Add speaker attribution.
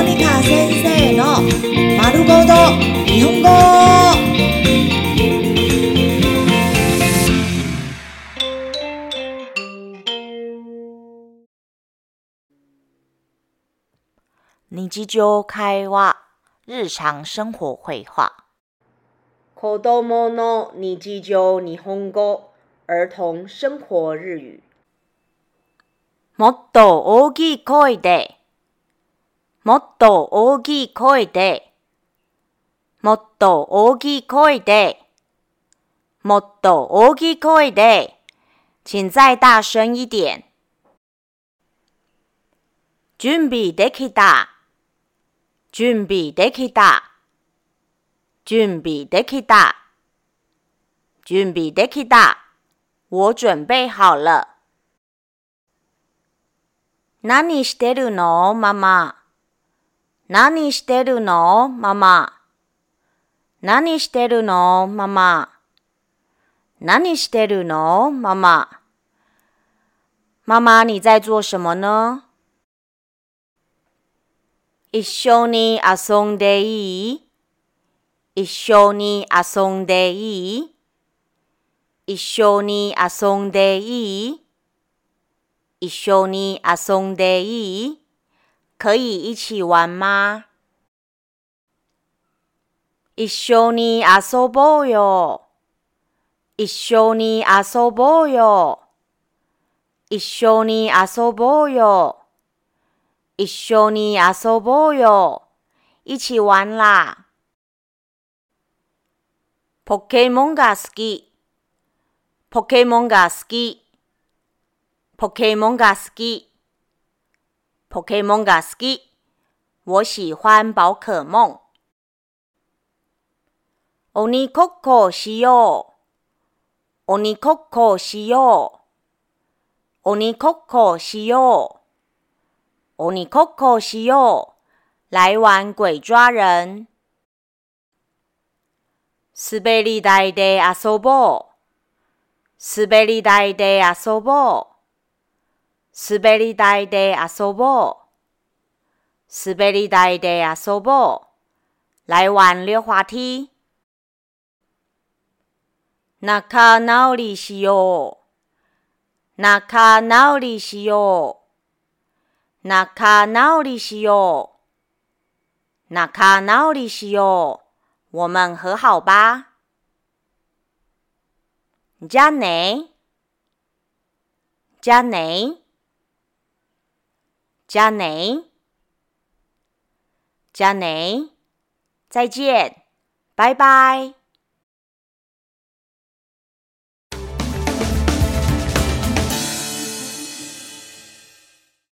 Speaker 1: モニカ先生の丸ごと日本語。日常会話、日常生活会話。子供の日常日本語、兒童生活日語。もっと大きい声で、もっと大きい声で、もっと大きい声で、もっと大きい声で，請再大聲一點。準備できた。準備できた。準備できた。準備できた。我準備好了。何してるの？ママ。何してるの？ママ。何してるの？ママ。何してるの？ママ。妈妈，你在做什么呢？一緒に遊んでいい？一緒に遊んでいい？一緒に遊んでいい？一緒に遊んでいい？可以一起玩嗎一緒に遊ぼうよ。一緒に遊ぼうよ。一緒に遊ぼうよ。一緒に遊ぼうよ。一起玩啦。ポケモンが好き。ポケモンが好き。ポケモンが好き。ポケモンが好き。我喜欢宝可夢。鬼ごっこしよう。鬼ごっこしよう。鬼ごっこしよう。鬼ごっこしよう。来玩鬼抓人。滑り台で遊ぼう。滑り台で遊ぼう。滑り台で遊ぼう。滑り台で遊ぼう。来玩溜滑梯。仲直りしよう。仲直りしよう。仲直りしよう。仲直りしよう。我們和好吧。じゃね。じゃね。じゃあね。じゃあね。再見。拜拜。